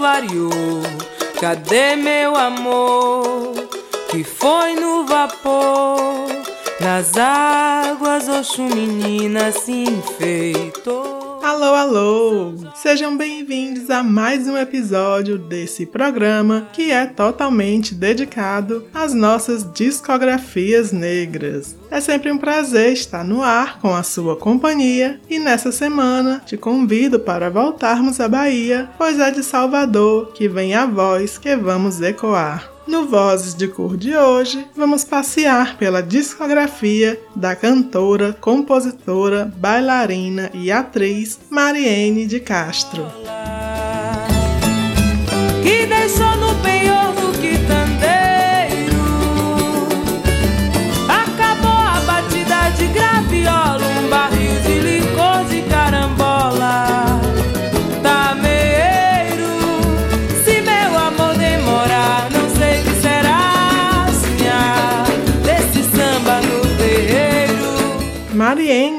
Clareou. Cadê meu amor que foi no vapor? Nas águas Oxum menina se enfeitou. Alô, alô! Sejam bem-vindos a mais um episódio desse programa que é totalmente dedicado às nossas discografias negras. É sempre um prazer estar no ar com a sua companhia e nessa semana te convido para voltarmos à Bahia, pois é de Salvador que vem a voz que vamos ecoar. No Vozes de Cor de hoje, vamos passear pela discografia da cantora, compositora, bailarina e atriz Mariene de Castro. Que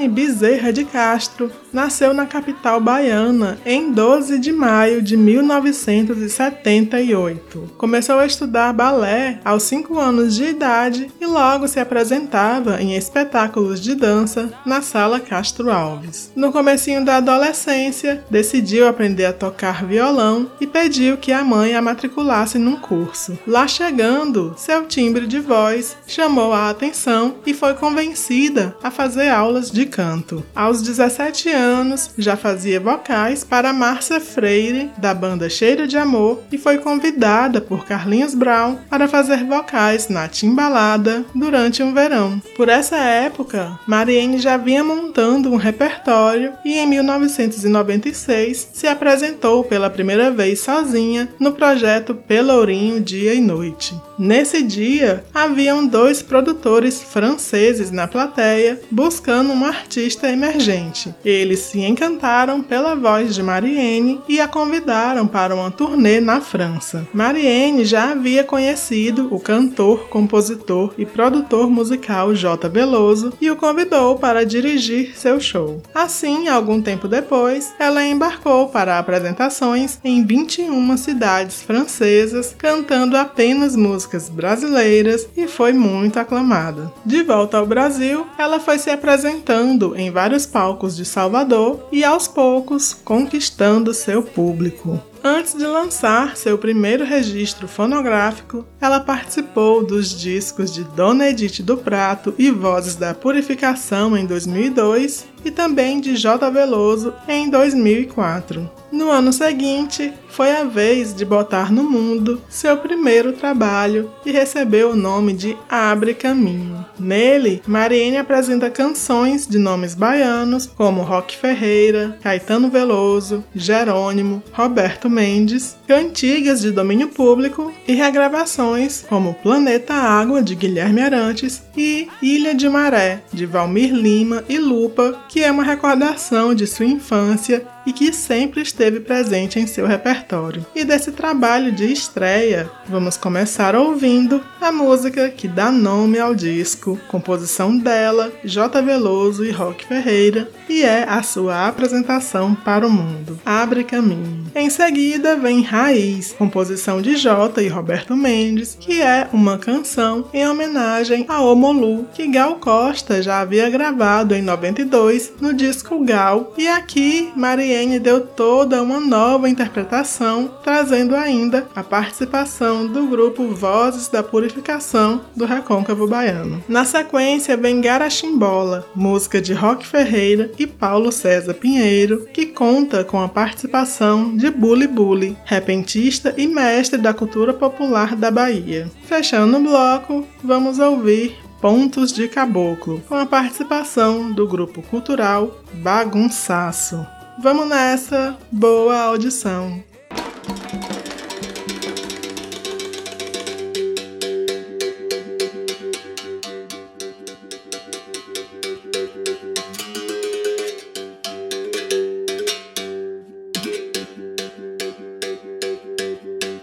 Mariene Bezerra de Castro nasceu na capital baiana em 12 de maio de 1978. Começou a estudar balé aos 5 anos de idade e logo se apresentava em espetáculos de dança na Sala Castro Alves. No comecinho da adolescência, decidiu aprender a tocar violão e pediu que a mãe a matriculasse num curso. Lá chegando, seu timbre de voz chamou a atenção e foi convencida a fazer aulas de canto. Aos 17 anos, já fazia vocais para Márcia Freire, da banda Cheiro de Amor, e foi convidada por Carlinhos Brown para fazer vocais na Timbalada durante um verão. Por essa época, Mariene já vinha montando um repertório e em 1996 se apresentou pela primeira vez sozinha no projeto Pelourinho Dia e Noite. Nesse dia, haviam dois produtores franceses na plateia buscando um artista emergente. Eles se encantaram pela voz de Mariene e a convidaram para uma turnê na França. Mariene já havia conhecido o cantor, compositor e produtor musical J. Veloso e o convidou para dirigir seu show. Assim, algum tempo depois, ela embarcou para apresentações em 21 cidades francesas, cantando apenas músicas músicas brasileiras e foi muito aclamada. De volta ao Brasil, ela foi se apresentando em vários palcos de Salvador e aos poucos conquistando seu público. Antes de lançar seu primeiro registro fonográfico, ela participou dos discos de Dona Edith do Prato e Vozes da Purificação em 2002 e também de J. Veloso em 2004. No ano seguinte, foi a vez de botar no mundo seu primeiro trabalho e recebeu o nome de Abre Caminho. Nele, Mariene apresenta canções de nomes baianos como Roque Ferreira, Caetano Veloso, Jerônimo, Roberto Mendes, cantigas de domínio público e regravações como Planeta Água de Guilherme Arantes e Ilha de Maré de Valmir Lima e Lupa, que é uma recordação de sua infância e que sempre esteve presente em seu repertório. E desse trabalho de estreia, vamos começar ouvindo a música que dá nome ao disco, composição dela, J. Veloso e Rock Ferreira, e é a sua apresentação para o mundo. Abre caminho. Em seguida vem Raiz, composição de J. e Roberto Mendes, que é uma canção em homenagem a Omolu, que Gal Costa já havia gravado em 92 no disco Gal, e aqui Maria Mariene deu toda uma nova interpretação, trazendo ainda a participação do grupo Vozes da Purificação do Recôncavo Baiano. Na sequência vem Garachimbola, música de Roque Ferreira e Paulo César Pinheiro, que conta com a participação de Bully Bully, repentista e mestre da cultura popular da Bahia. Fechando o bloco, vamos ouvir Pontos de Caboclo, com a participação do grupo cultural Bagunçaço. Vamos nessa, boa audição.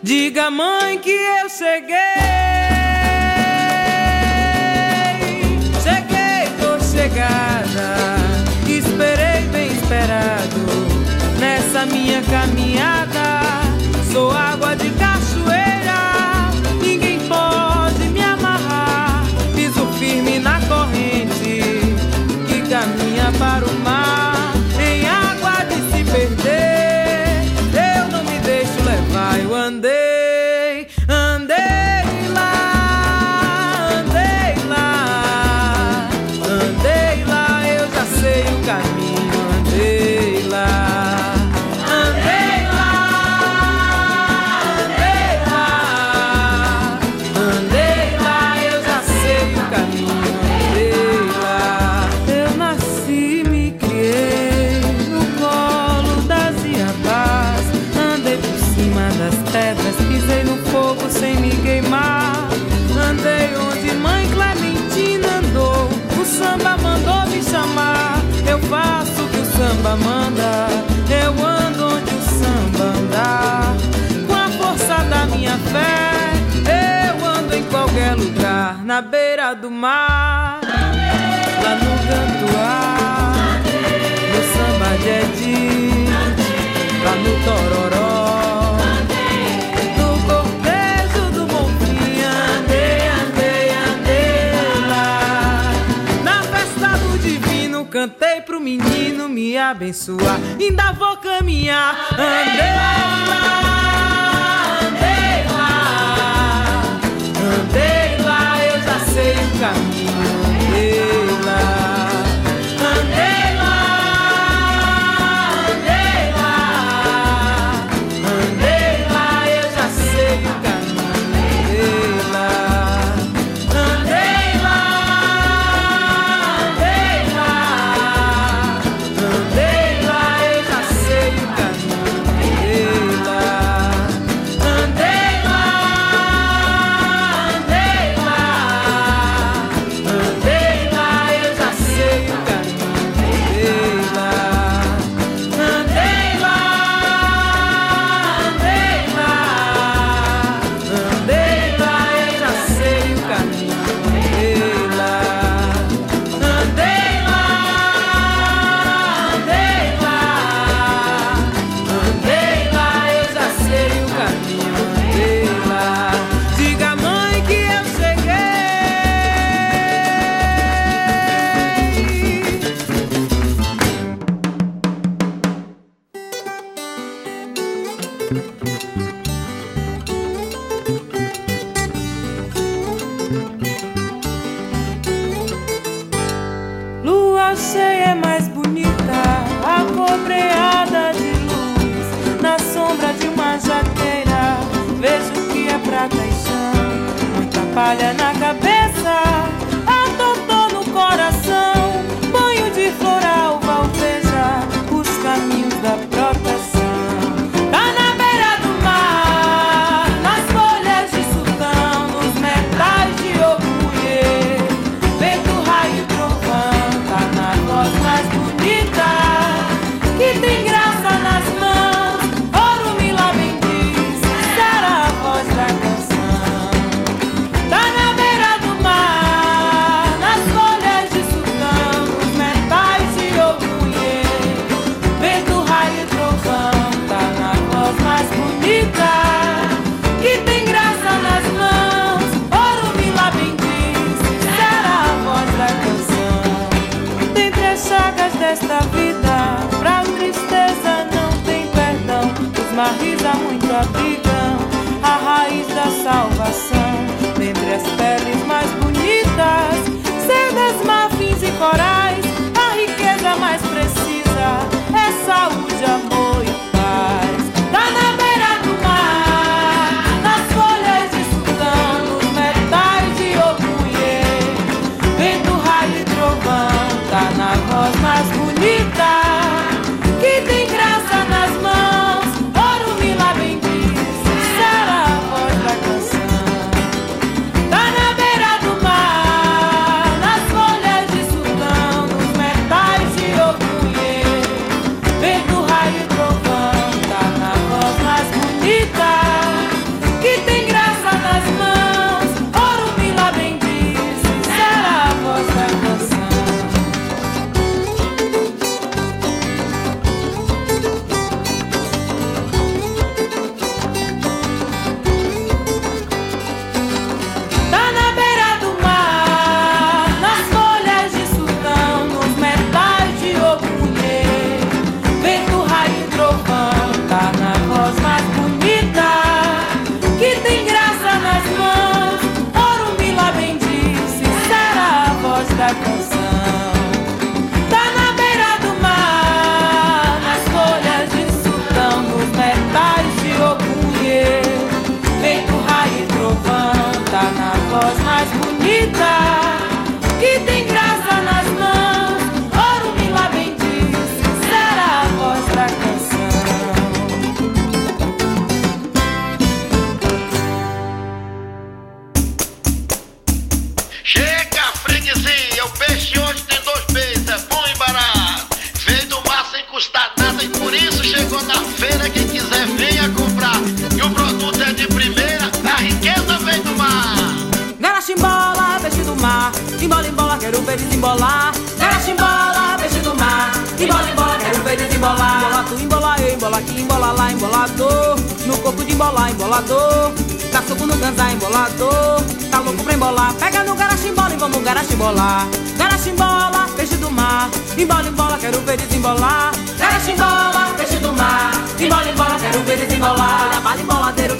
Diga, mãe, que eu cheguei. Caminhada. Sou água de fé, eu ando em qualquer lugar, na beira do mar, lá no Gantuá, no samba de Edi, lá no Tororó. No cortejo do Bonfim, andei, andei, andei lá. Na festa do divino, cantei pro menino me abençoar. Ainda vou caminhar, andei lá, andei lá, eu já sei o caminho, andei lá,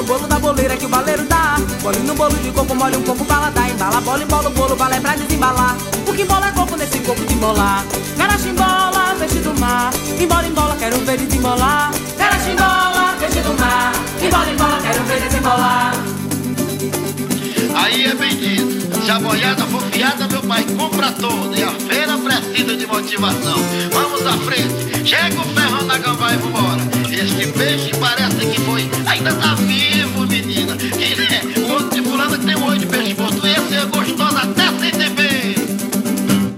o bolo da boleira que o baleiro dá. Bole no bolo de coco, molha um coco, bala dá. Embala, bola, embola o bolo, bala é pra desembalar. O que embola é coco nesse coco de embolar. Carachimbola, peixe do mar. Embola, embola, quero ver desembolar. Carachimbola, peixe do mar. Embola, embola, quero ver desembolar. Aí é a boiada for fiada, meu pai compra toda. E a feira precisa de motivação. Vamos à frente. Chega o ferro na gambá e vambora. Este peixe parece que foi. Ainda tá vivo, menina. E né, o outro de fulano que tem um olho de peixe morto. Esse é gostoso até sem tempero.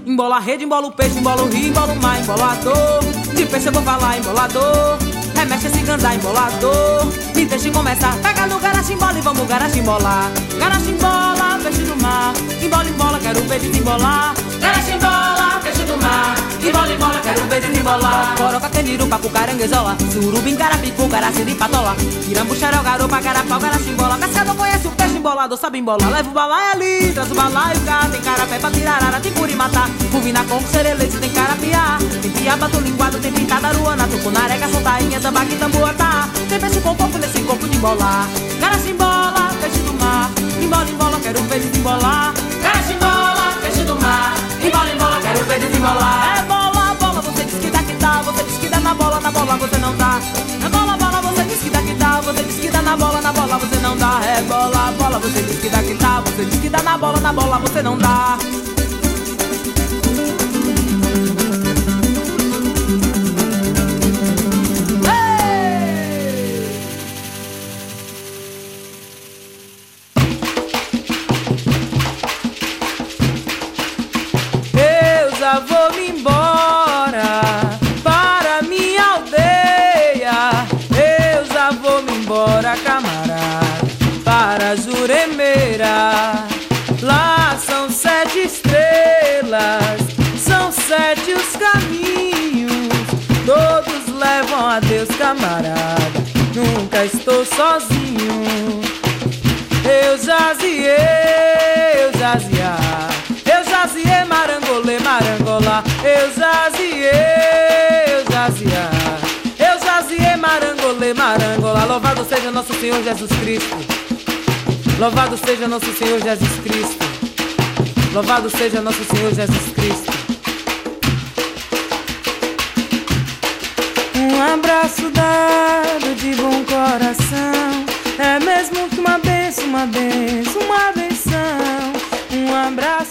Embola a rede, embola o peixe, embola o rio, embola o mar, embolador. De peixe eu vou falar, embolador. Remexe esse ganzá, embolador. Me deixe começar. Pega no garachimbola e vamos garachimbolar. Garachimbola, peixe do mar. Embola, embola, quero ver desembolar. Garachimbola, peixe do mar. Embola, embola, quero ver desembolar. Coroca, candiru, papo, caranguejola. Surubim, carapicu, caraciri, patola. Tirambu, xarogaropa, carapau, garachimbola. Cascador conhece o peixe, embolador sabe embolar. Leva o balaio ali, traz o balaio cá. Tem carapé pra tirar ara, tem curimatá. Cuvina com serelete, tem carapiá. Tem piaba do linguado, tem pintada ruana. Tucunarega, soltainha, tambaqui, tamboatá. Tem peixe com corpo nesse corpo de embolar. Garacha embola, peixe do mar. Embola, embola, quero ver desembolar. Garacha embola, peixe do mar. Embola, embola, quero ver desembolar. É bola, bola, você diz que dá que dá. Você diz que dá na bola, na bola você não dá. É bola, bola, você diz que dá que dá. Você diz que dá na bola, na bola você não dá. É bola, bola, você diz que dá que dá. Você diz que dá na bola, na bola você não dá. Louvado seja nosso Senhor Jesus Cristo. Louvado seja nosso Senhor Jesus Cristo. Louvado seja nosso Senhor Jesus Cristo. Um abraço dado de bom coração. É mesmo que uma benção, uma benção, uma benção. Um abraço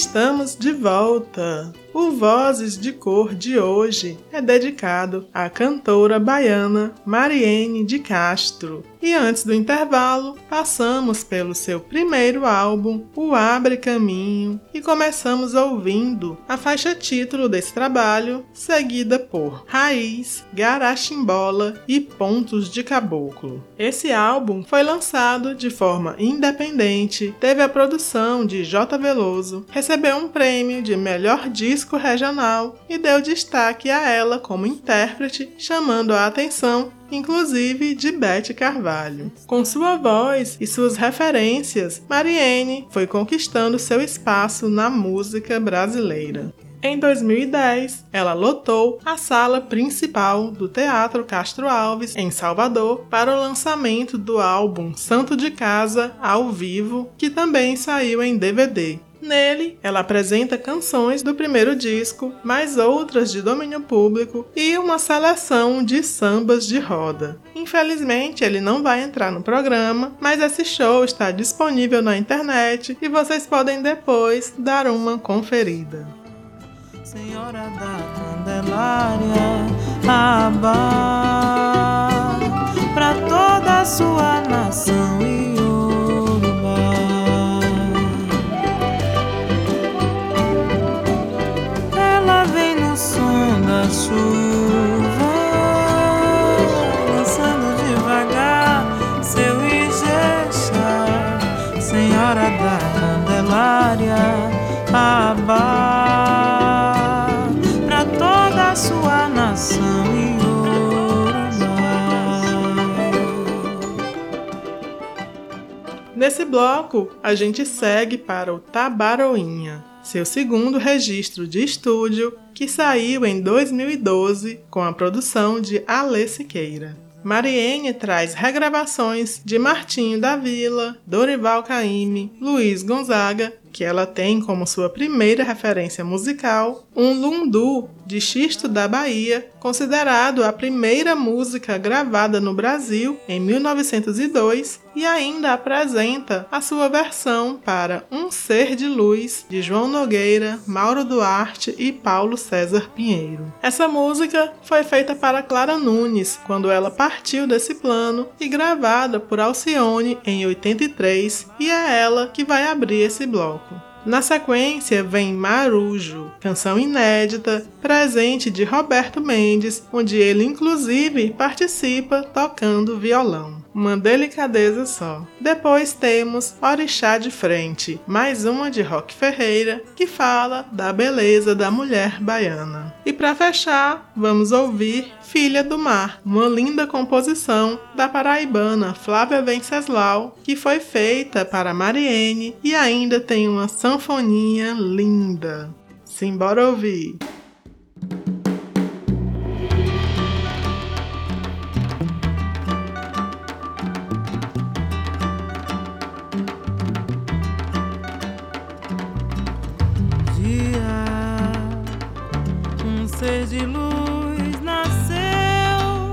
Estamos de volta! O Vozes de Cor de hoje é dedicado à cantora baiana Mariene de Castro. E antes do intervalo, passamos pelo seu primeiro álbum, O Abre Caminho, e começamos ouvindo a faixa título desse trabalho, seguida por Raiz, Garachimbola e Pontos de Caboclo. Esse álbum foi lançado de forma independente, teve a produção de J. Veloso, recebeu um prêmio de melhor disco regional e deu destaque a ela como intérprete, chamando a atenção inclusive de Bete Carvalho. Com sua voz e suas referências, Mariene foi conquistando seu espaço na música brasileira. Em 2010, ela lotou a sala principal do Teatro Castro Alves, em Salvador, para o lançamento do álbum Santo de Casa ao vivo, que também saiu em DVD. Nele, ela apresenta canções do primeiro disco, mais outras de domínio público e uma seleção de sambas de roda. Infelizmente, ele não vai entrar no programa, mas esse show está disponível na internet e vocês podem depois dar uma conferida. Senhora da Candelária, toda a sua nação Iorubá. Chuva, dançando devagar seu Ijexá, Senhora da Candelária, Abá, pra toda a sua nação Iorubá. Nesse bloco, a gente segue para o Tabaroinha, seu segundo registro de estúdio, que saiu em 2012 com a produção de Alê Siqueira. Mariene traz regravações de Martinho da Vila, Dorival Caymmi, Luiz Gonzaga que ela tem como sua primeira referência musical um lundu de Xisto da Bahia, considerado a primeira música gravada no Brasil em 1902, e ainda apresenta a sua versão para Um Ser de Luz de João Nogueira, Mauro Duarte e Paulo César Pinheiro. Essa música foi feita para Clara Nunes quando ela partiu desse plano e gravada por Alcione em 83, e é ela que vai abrir esse bloco. Na sequência vem Marujo, canção inédita, presente de Roberto Mendes, onde ele inclusive participa tocando violão. Uma delicadeza só. Depois temos Orixá de Frente, mais uma de Rock Ferreira, que fala da beleza da mulher baiana. E para fechar, vamos ouvir Filha do Mar, uma linda composição da paraibana Flávia Venceslau, que foi feita para Mariene e ainda tem uma sanfoninha linda. Simbora ouvir! ser de luz nasceu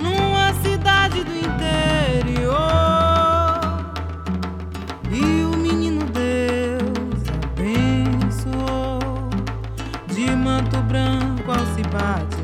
numa cidade do interior e o menino Deus abençoou de manto branco ao se bate.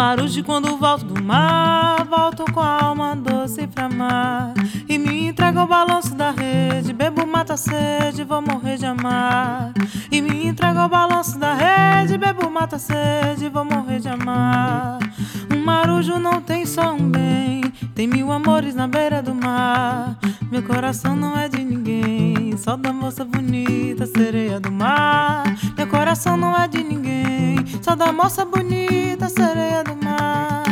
Marujo quando volto do mar, volto com a alma doce pra mar. E me entrego ao balanço da rede, bebo mata sede, vou morrer de amar. E me entrego ao balanço da rede, bebo mata sede, vou morrer de amar. Um marujo não tem só um bem, tem mil amores na beira do mar. Meu coração não é de ninguém, só da moça bonita, sereia do mar. Meu coração não é de ninguém, só da moça bonita, sereia do mar.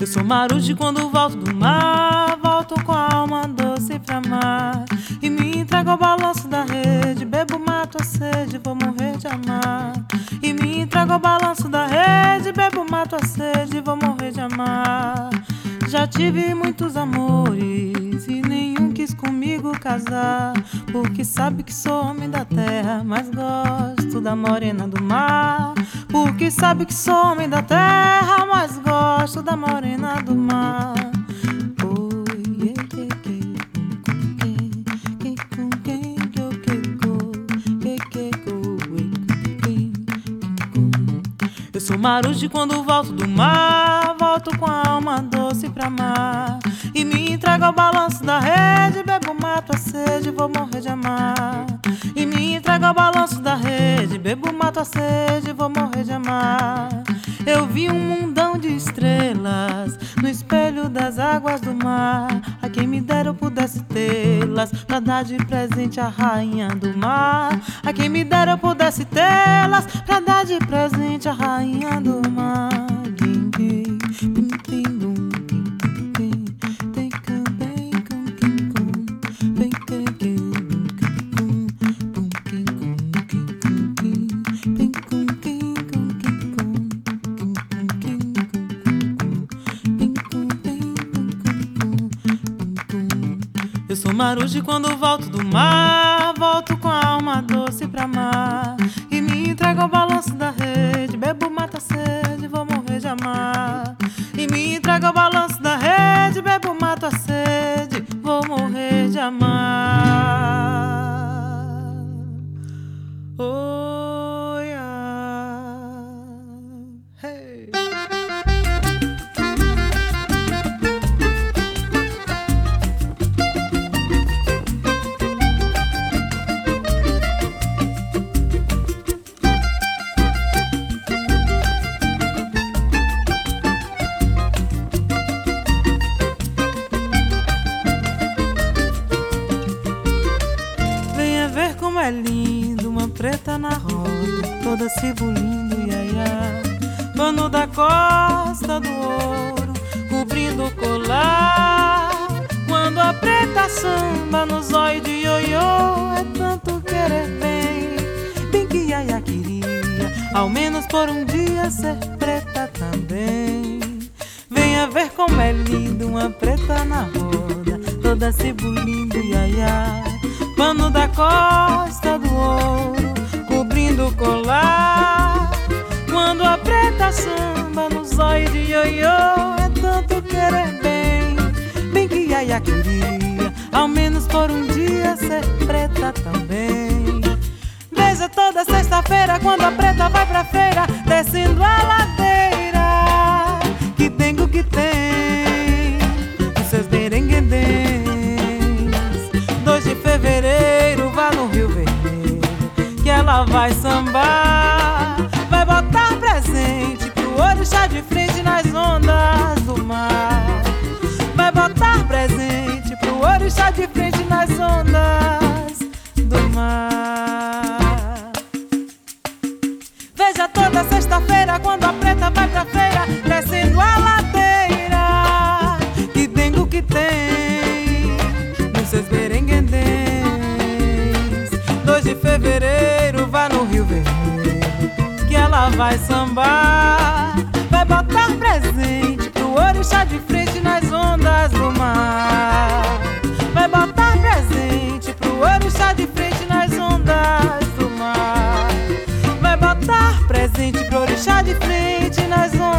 Eu sou marujo quando volto do mar, volto com a alma doce pra mar. E me entrego ao balanço da rede. Bebo, mato a sede, vou morrer de amar. E me entrego ao balanço da rede. Bebo, mato a sede, vou morrer de amar. Já tive muitos amores e nenhum quis comigo casar. Porque sabe que sou homem da terra, mas gosto da morena do mar. Porque sabe que sou homem da terra, mas gosto da morena do mar. Eu sou marujo quando volto do mar, volto com a alma doce pra mar. E me entrego ao balanço da rede, bebo, mato a sede, vou morrer de amar. E me entrego ao balanço da rede, bebo, mato a sede, vou morrer de amar. Eu vi um mundão de estrelas no espelho das águas do mar. A quem me dera eu pudesse tê-las pra dar de presente a rainha do mar. A quem me dera eu pudesse tê-las pra dar de presente a rainha do mar. Marujo quando volto do mar. Volto com a alma doce pra mar. E me entrego ao balanço da rede. Bebo, mata sede, vou morrer de amar. E me entrego ao balanço da rede. Bebo, mato a sede, por um dia ser preta também. Venha ver como é lindo, uma preta na roda, toda se bulindo, iaiá. Pano da costa do ouro, cobrindo o colar. Quando a preta samba nos olhos de ioiô, é tanto querer bem, bem que Yaya queria, ao menos por um dia ser preta também. Toda sexta-feira quando a preta vai pra feira, descendo a ladeira. Que tem o que tem, os seus berenguendens. 2 de fevereiro, vá no Rio Vermelho, que ela vai sambar. Vai sambar. Vai botar presente pro orixá de frente nas ondas do mar. Vai botar presente pro orixá de frente nas ondas do mar. Vai botar presente pro orixá de frente nas ondas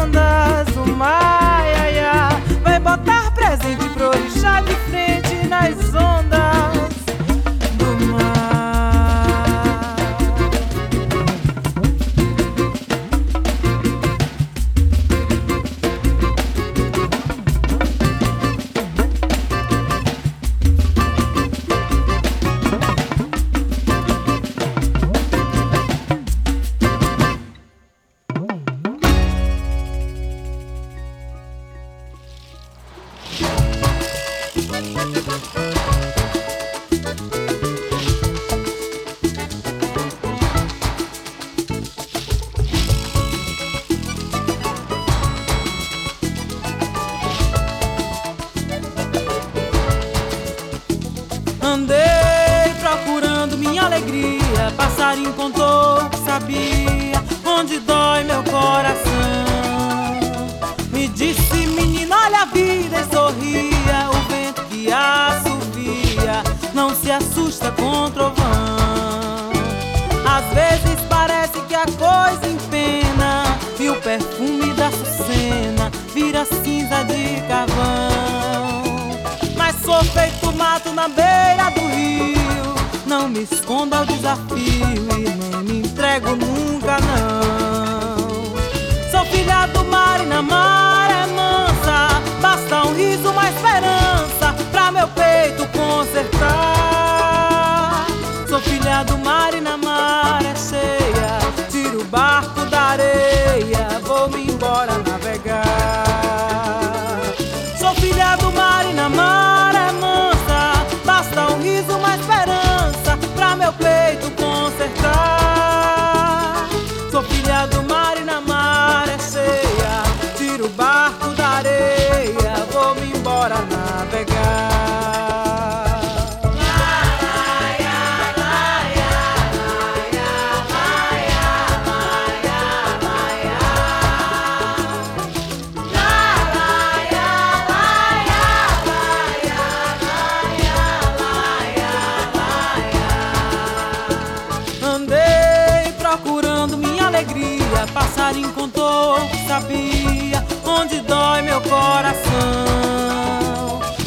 Passarinho contou, sabia onde dói meu coração.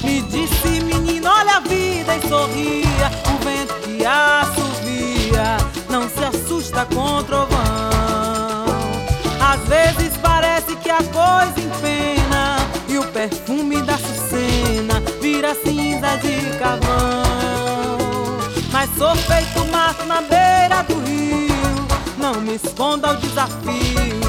Me disse, menino, olha a vida e sorria. O vento que assovia não se assusta com trovão. Às vezes parece que a coisa empena e o perfume da sucena vira cinza de carvão. Mas sou feito mato na beira do rio. Não me esconda ao desafio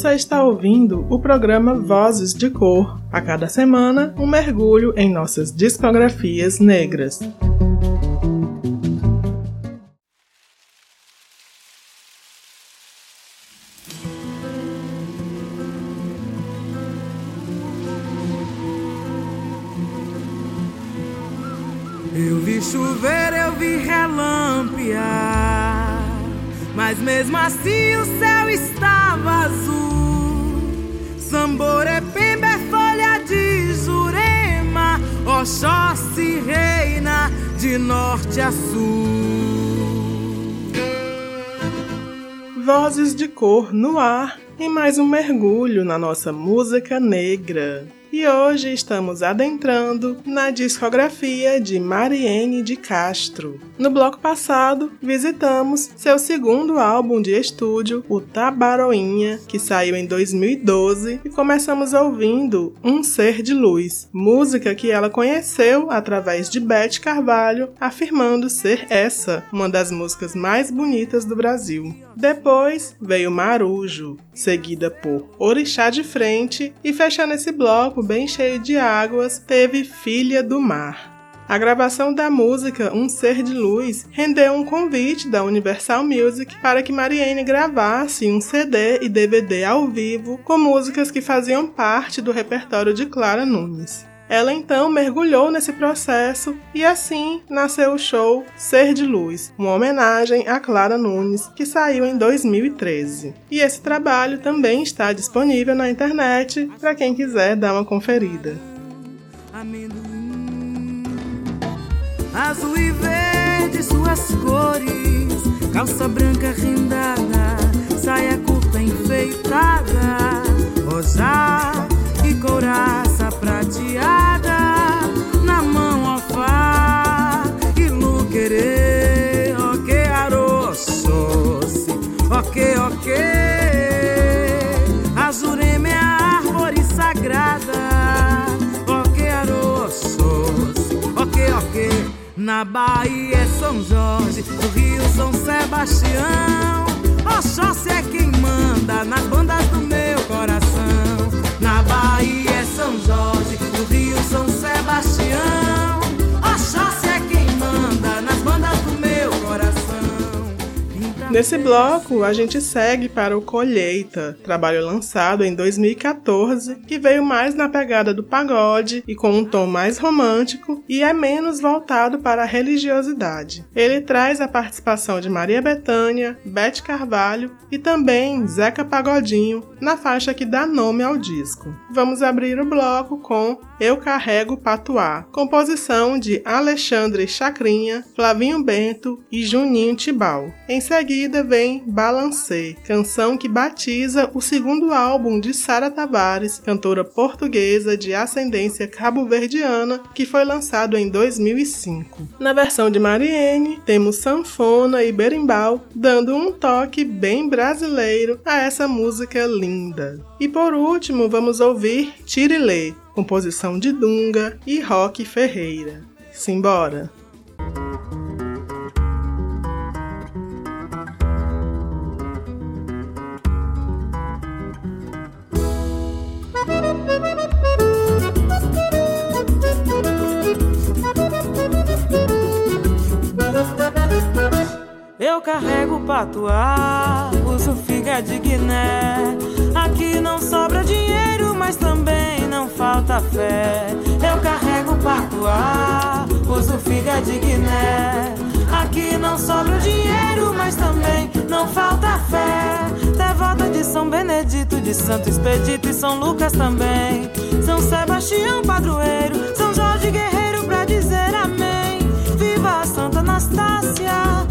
Você está ouvindo o programa Vozes de Cor. A cada semana, um mergulho em nossas discografias negras. Eu vi chover, eu vi relampear, mas mesmo assim o céu estava azul. Samborepembe é folha de Jurema, Oxóssi reina de norte a sul. Vozes de cor no ar e mais um mergulho na nossa música negra. E hoje estamos adentrando na discografia de Mariene de Castro. No bloco passado, visitamos seu segundo álbum de estúdio, o Tabaroinha, que saiu em 2012, e começamos ouvindo Um Ser de Luz, música que ela conheceu através de Beth Carvalho, afirmando ser essa uma das músicas mais bonitas do Brasil. Depois veio Marujo, seguida por Orixá de Frente, e fechando esse bloco bem cheio de águas, teve Filha do Mar. A gravação da música Um Ser de Luz rendeu um convite da Universal Music para que Marianne gravasse um CD e DVD ao vivo com músicas que faziam parte do repertório de Clara Nunes. Ela então mergulhou nesse processo e assim nasceu o show Ser de Luz, uma homenagem a Clara Nunes, que saiu em 2013. E esse trabalho também está disponível na internet para quem quiser dar uma conferida. amendoim. Azul e verde suas cores, calça branca rendada, saia curta enfeitada, rosa e couraça prateada, na mão alfá e luquerê, ok aroços, ok ok. Azurema é a árvore sagrada. ok. Na Bahia é São Jorge, no Rio São Sebastião. Oxóssi é quem manda nas bandas do meu coração. Na Bahia é São Jorge, no Rio São Sebastião. Oxóssi Nesse bloco, a gente segue para o Colheita, trabalho lançado em 2014, que veio mais na pegada do pagode e com um tom mais romântico e é menos voltado para a religiosidade. Ele traz a participação de Maria Bethânia, Beth Carvalho e também Zeca Pagodinho na faixa que dá nome ao disco. Vamos abrir o bloco com Eu Carrego Patuá, composição de Alexandre Chacrinha, Flavinho Bento e Juninho Tibal. Em seguida, seguida vem Balancê, canção que batiza o segundo álbum de Sara Tavares, cantora portuguesa de ascendência cabo-verdiana, que foi lançado em 2005. Na versão de Mariene, temos sanfona e berimbau, dando um toque bem brasileiro a essa música linda. E por último, vamos ouvir Tirilê, composição de Dunga e Rock Ferreira. Simbora! Eu carrego patuá, uso figa de Guiné. Aqui não sobra dinheiro, mas também não falta fé. Eu carrego patuá, uso figa de Guiné. Aqui não sobra dinheiro, mas também não falta fé. Devota de São Benedito, de Santo Expedito e São Lucas também. São Sebastião, padroeiro, São Jorge Guerreiro pra dizer amém. Viva a Santa Anastácia,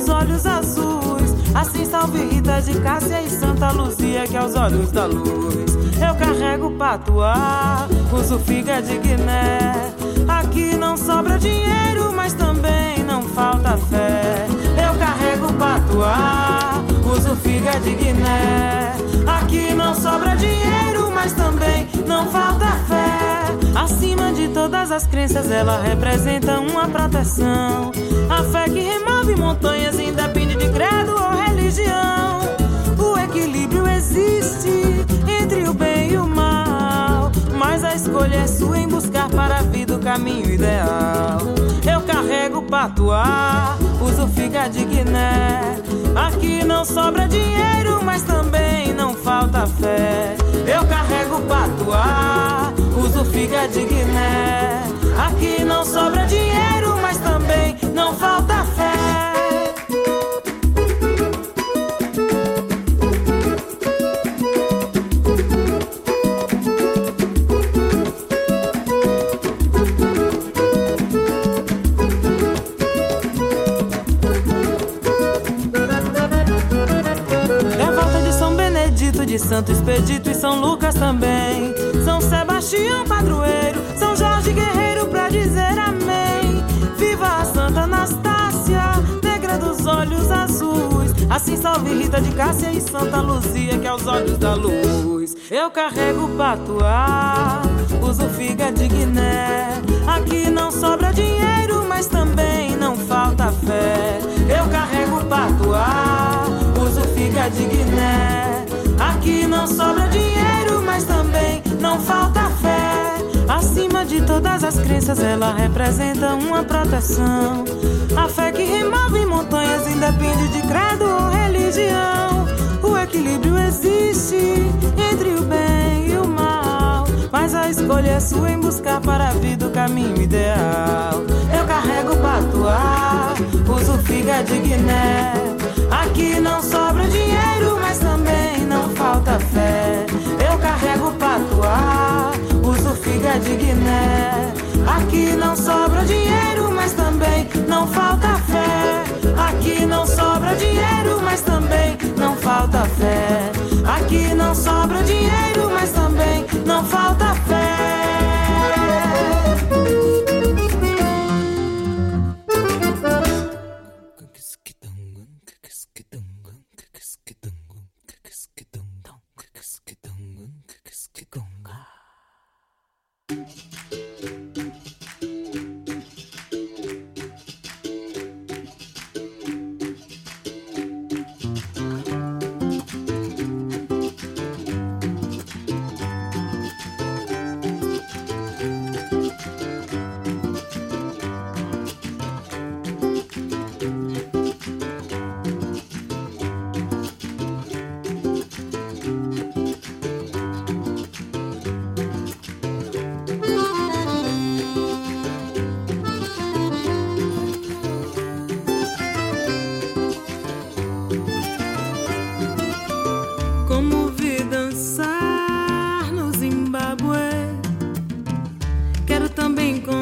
dos olhos azuis. Assim salve Rita de Cássia e Santa Luzia, que aos olhos da luz. Eu carrego patuá, uso figa de Guiné. Aqui não sobra dinheiro, mas também não falta fé. Eu carrego patuá, uso figa de Guiné. Aqui não sobra dinheiro, mas também não falta fé. Acima de todas as crenças, ela representa uma proteção. A fé que remove montanhas, independe de credo ou religião. O equilíbrio existe entre o bem e o mal. Mas a escolha é sua em buscar para a vida o caminho ideal. Eu carrego patuá, uso figa de Guiné. Aqui não sobra dinheiro, mas também não falta fé. Eu carrego patuá, uso figa de Guiné. Aqui não sobra dinheiro, mas também não falta fé. de Santo Expedito e São Lucas também. São Sebastião, padroeiro, São Jorge Guerreiro Assim salve Rita de Cássia e Santa Luzia, que aos olhos da luz. Eu carrego patuá, uso figa de Guiné. Aqui não sobra dinheiro, mas também não falta fé. Eu carrego patuá, uso figa de Guiné. Aqui não sobra dinheiro, mas também não falta fé. De todas as crenças, ela representa uma proteção. A fé que remove montanhas independe de credo ou religião. O equilíbrio existe entre o bem e o mal. Mas a escolha é sua em buscar para a vida o caminho ideal. Eu carrego patuá, uso figa de Guiné. Aqui não sobra dinheiro, mas também não falta fé. Eu carrego patuá, figa de Guiné. Aqui não sobra dinheiro, mas também não falta fé. Aqui não sobra dinheiro, mas também não falta fé. Aqui não sobra dinheiro, mas também não falta fé.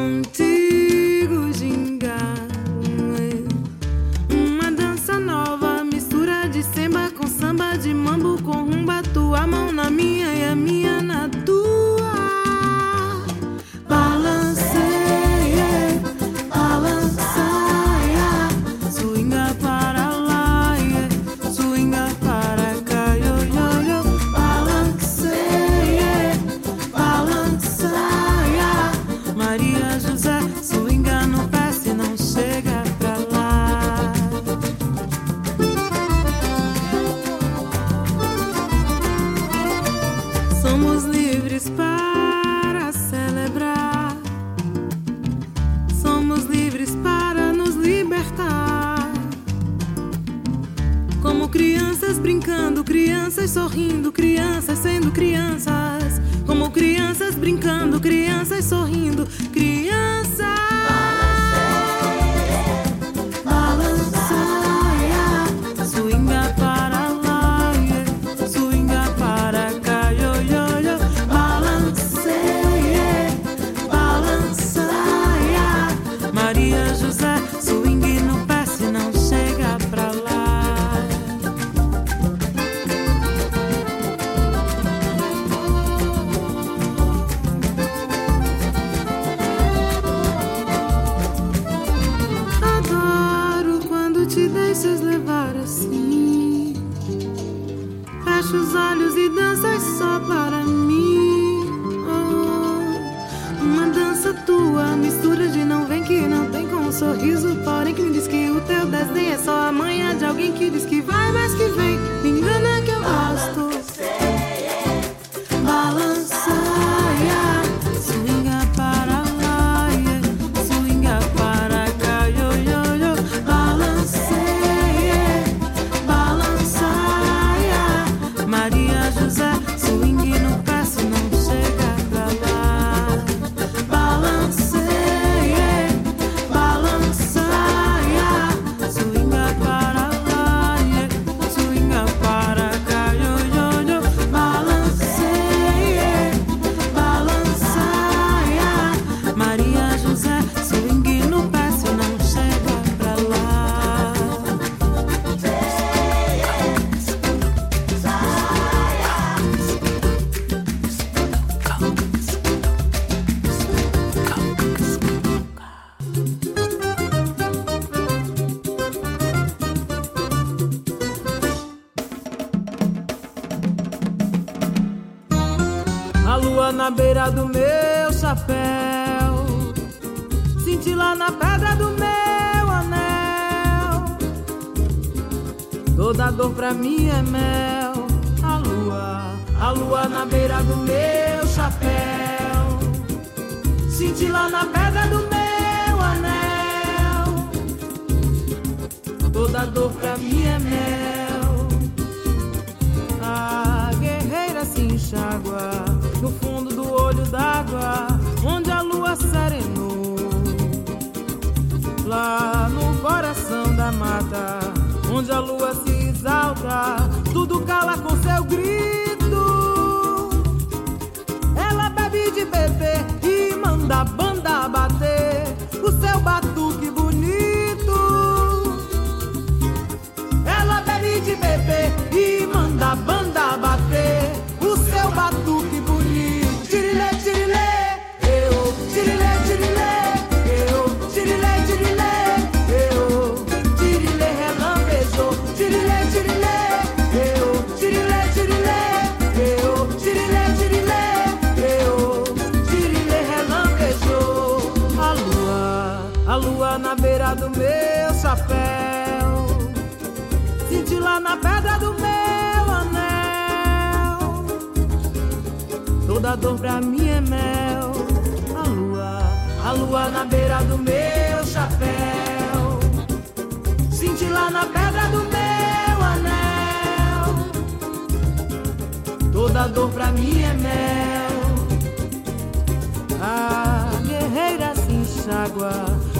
Tudo cala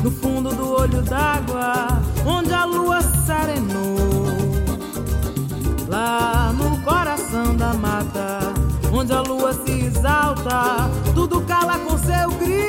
no fundo do olho d'água, onde a lua serenou. Lá no coração da mata, onde a lua se exalta, tudo cala com seu grito.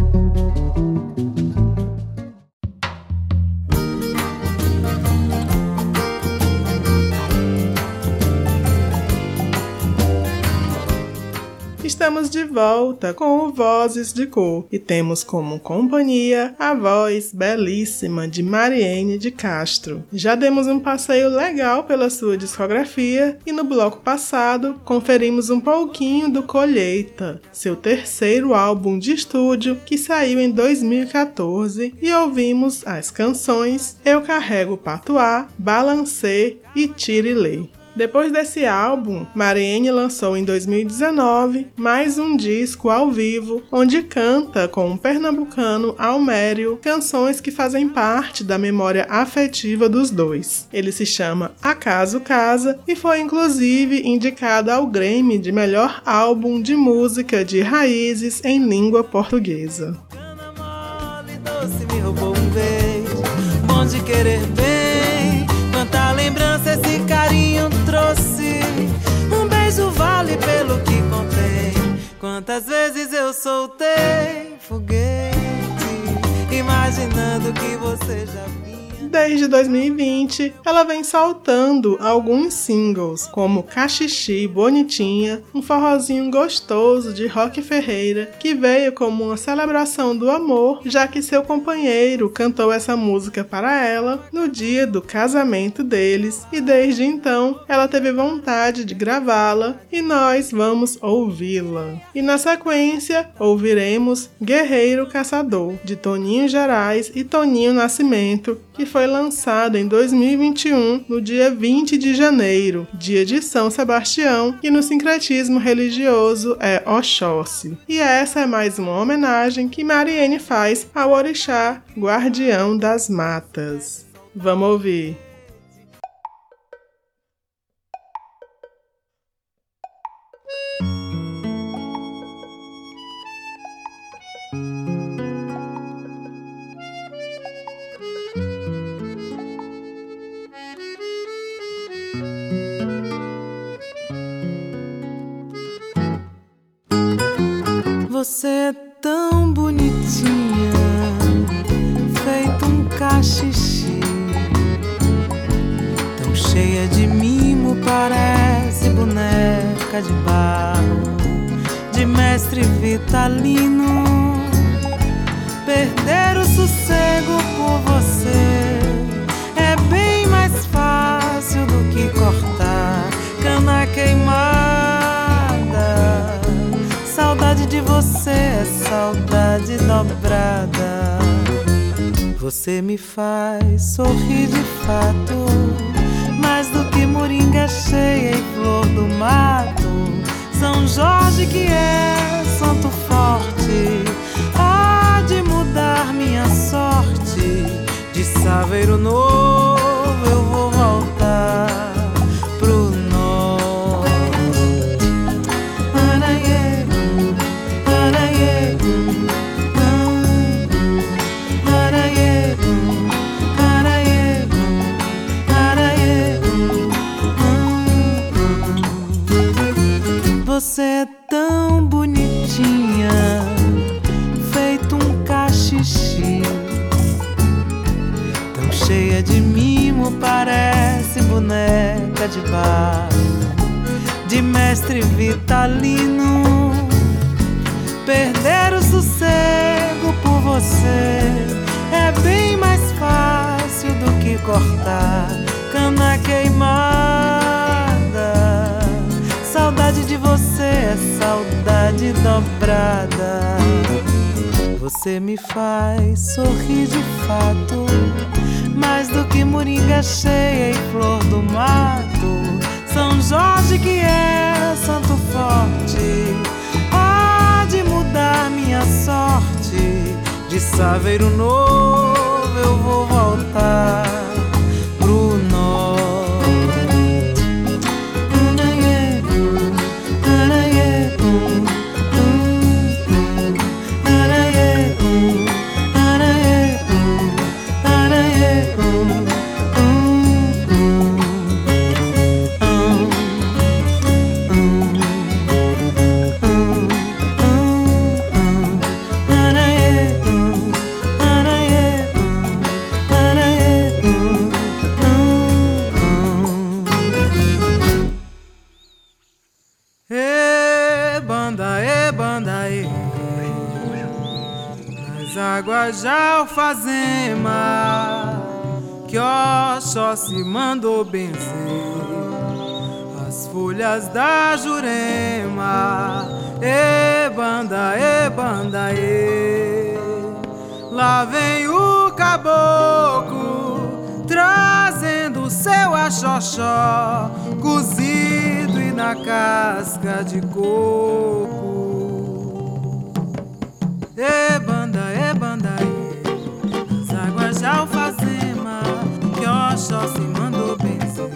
Estamos de volta com o Vozes de Cor e temos como companhia a voz belíssima de Mariene de Castro. Já demos um passeio legal pela sua discografia e no bloco passado conferimos um pouquinho do Colheita, seu terceiro álbum de estúdio que saiu em 2014 e ouvimos as canções Eu Carrego Patuá, Balancê e Tirilei. Depois desse álbum, Mariene lançou em 2019 mais um disco ao vivo, onde canta com um pernambucano Almério canções que fazem parte da memória afetiva dos dois. Ele se chama Acaso Casa e foi inclusive indicado ao Grammy de melhor álbum de música de raízes em língua portuguesa. Cana mole, doce me roubou um beijo. Bom de querer. Quantas vezes eu soltei foguete, imaginando que você já. Desde 2020, ela vem soltando alguns singles, como Cachixi Bonitinha, um forrozinho gostoso de Rock Ferreira, que veio como uma celebração do amor, já que seu companheiro cantou essa música para ela no dia do casamento deles, e desde então ela teve vontade de gravá-la e nós vamos ouvi-la. E na sequência, ouviremos Guerreiro Caçador, de Toninho Gerais e Toninho Nascimento, que foi lançado em 2021, no dia 20 de janeiro, dia de São Sebastião, e no sincretismo religioso é Oxóssi. E essa é mais uma homenagem que Mariene faz ao orixá guardião das matas. Vamos ouvir. Perder o sossego por você É bem mais fácil do que cortar Cana queimada. Saudade de você é saudade dobrada. Você me faz sorrir de fato Mais do que moringa cheia e flor do mato. São Jorge que é santo forte há de mudar minha sorte de saber o novo. ansiedade dobrada. Você me faz sorrir de fato, mais do que moringa cheia e flor do mato. São Jorge que é santo forte, pode mudar minha sorte. De Saveiro Novo eu vou voltar. da Jurema, e banda, e banda, e lá vem o caboclo trazendo seu achoxó cozido e na casca de coco. E banda, e banda, e as águas de alfazema que Oxó se mandou benzer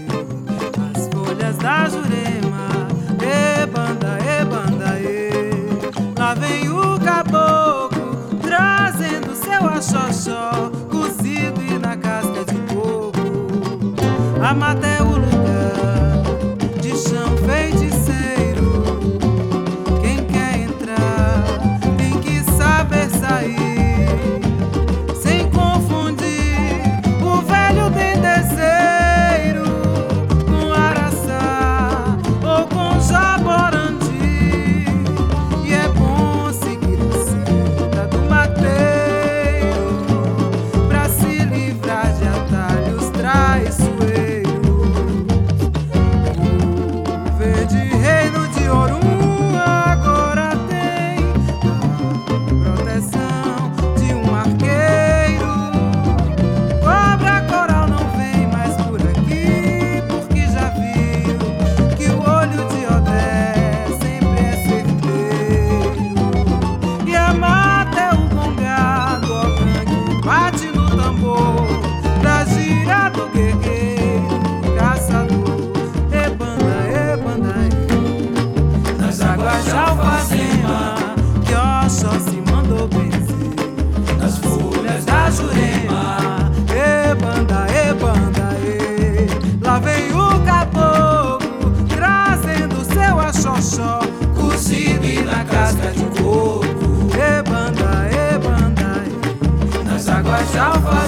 as folhas da jurema. vem o caboclo trazendo seu axoxó, cozido e na casca de coco. A mata é o lugar. salvar.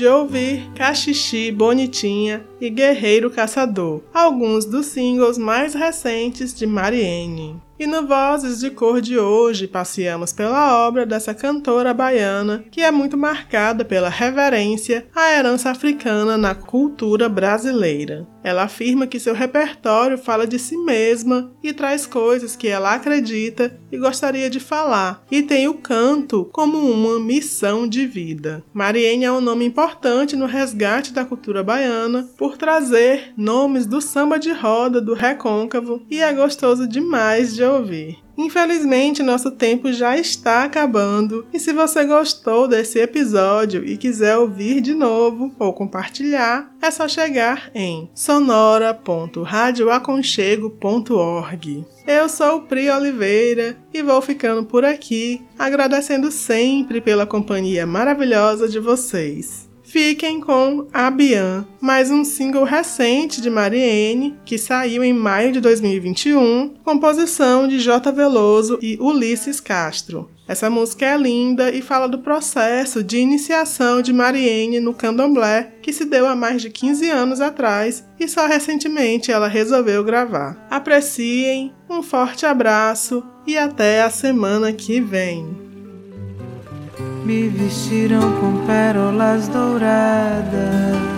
De ouvir Cachixi Bonitinha e Guerreiro Caçador, alguns dos singles mais recentes de Mariene. E no Vozes de Cor de hoje passeamos pela obra dessa cantora baiana que é muito marcada pela reverência à herança africana na cultura brasileira. Ela afirma que seu repertório fala de si mesma e traz coisas que ela acredita e gostaria de falar, e tem o canto como uma missão de vida. Mariene é um nome importante no resgate da cultura baiana por trazer nomes do samba de roda do recôncavo e é gostoso demais de ouvir. Infelizmente, nosso tempo já está acabando, e se você gostou desse episódio e quiser ouvir de novo ou compartilhar, é só chegar em sonora.radioaconchego.org. Eu sou Pri Oliveira e vou ficando por aqui, agradecendo sempre pela companhia maravilhosa de vocês. Fiquem com Abian, mais um single recente de Mariene, que saiu em maio de 2021, composição de J. Veloso e Ulisses Castro. Essa música é linda e fala do processo de iniciação de Mariene no candomblé, que se deu há mais de 15 anos atrás e só recentemente ela resolveu gravar. Apreciem, um forte abraço e até a semana que vem. Me vestiram com pérolas douradas.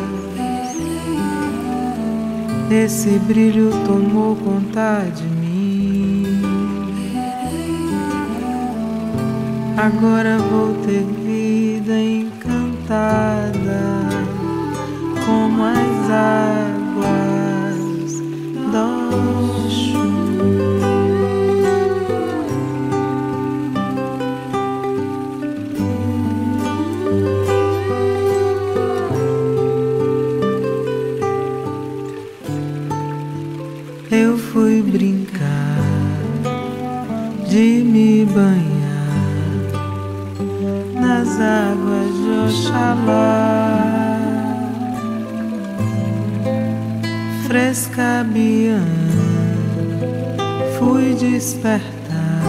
Esse brilho tomou conta de mim. Agora vou ter vida encantada, como as águas do de me banhar nas águas de Oxalá, fresca Bian, fui despertar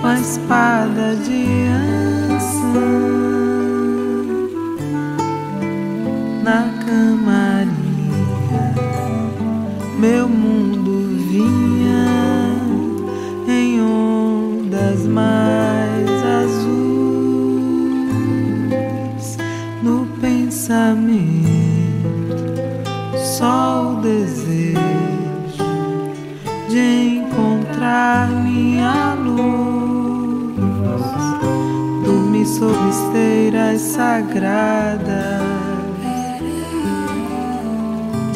com a espada de Ansan na camaria meu mundo vinha sob esteiras sagradas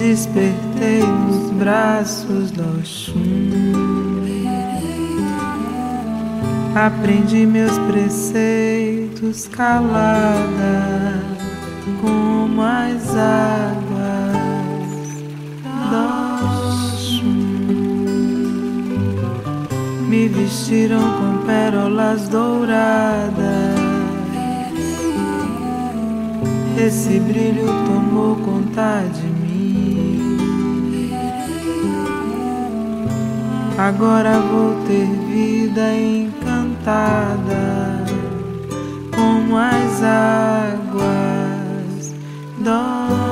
despertei nos braços do Oxum. Aprendi meus preceitos calada, como as águas do Oxum. Me vestiram com pérolas douradas. Esse brilho tomou conta de mim. Agora vou ter vida encantada, como as águas do